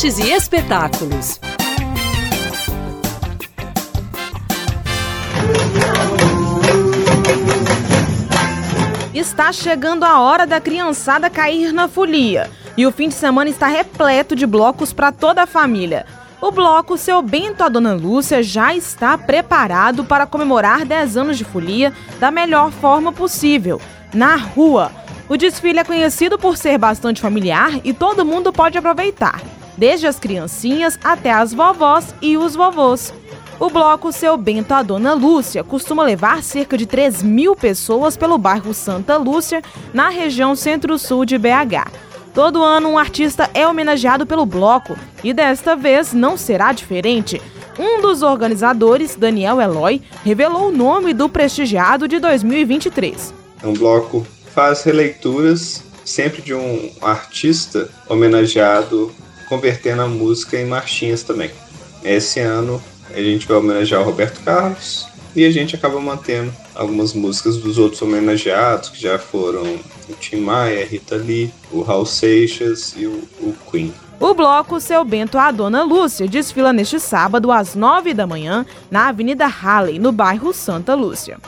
artes e espetáculos. Está chegando a hora da criançada cair na folia. E o fim de semana está repleto de blocos para toda a família. O bloco Seu Bento a Dona Lúcia já está preparado para comemorar 10 anos de folia da melhor forma possível, na rua. O desfile é conhecido por ser bastante familiar e todo mundo pode aproveitar, desde as criancinhas até as vovós e os vovôs. O bloco Seu Bento a Dona Lúcia costuma levar cerca de 3 mil pessoas pelo bairro Santa Lúcia, na região centro-sul de BH. Todo ano um artista é homenageado pelo bloco e desta vez não será diferente. Um dos organizadores, Daniel Eloy, revelou o nome do prestigiado de 2023. É um bloco faz releituras sempre de um artista homenageado, convertendo a música em marchinhas também. Esse ano a gente vai homenagear o Roberto Carlos e a gente acaba mantendo algumas músicas dos outros homenageados, que já foram o Tim Maia, Rita Lee, o Raul Seixas e o, o Queen. O bloco Seu Bento a Dona Lúcia desfila neste sábado às nove da manhã na Avenida Halley, no bairro Santa Lúcia.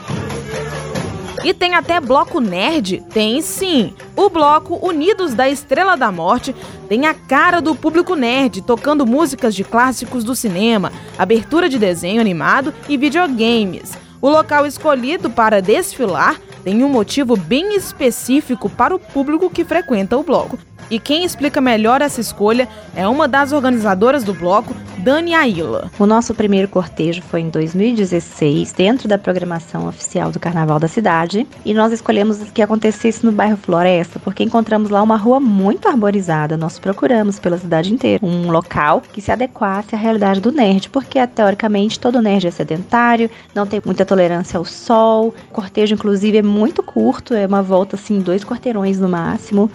E tem até bloco nerd? Tem sim. O bloco Unidos da Estrela da Morte tem a cara do público nerd, tocando músicas de clássicos do cinema, abertura de desenho animado e videogames. O local escolhido para desfilar tem um motivo bem específico para o público que frequenta o bloco. E quem explica melhor essa escolha é uma das organizadoras do bloco, Dani Aila. O nosso primeiro cortejo foi em 2016, dentro da programação oficial do Carnaval da cidade, e nós escolhemos que acontecesse no bairro Floresta, porque encontramos lá uma rua muito arborizada. Nós procuramos pela cidade inteira um local que se adequasse à realidade do nerd, porque teoricamente todo nerd é sedentário, não tem muita tolerância ao sol. O cortejo, inclusive, é muito curto, é uma volta assim, dois quarteirões no máximo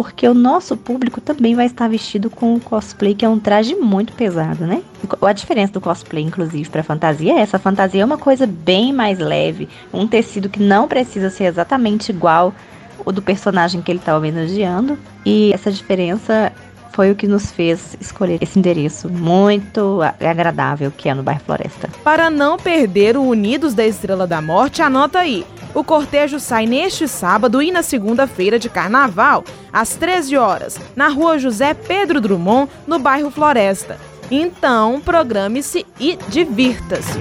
porque o nosso público também vai estar vestido com o cosplay, que é um traje muito pesado, né? A diferença do cosplay, inclusive, para fantasia é essa: a fantasia é uma coisa bem mais leve, um tecido que não precisa ser exatamente igual o do personagem que ele está homenageando, e essa diferença foi o que nos fez escolher esse endereço muito agradável que é no bairro Floresta. Para não perder o Unidos da Estrela da Morte, anota aí o cortejo sai neste sábado e na segunda-feira de carnaval, às 13 horas, na rua José Pedro Drummond, no bairro Floresta. Então, programe-se e divirta-se.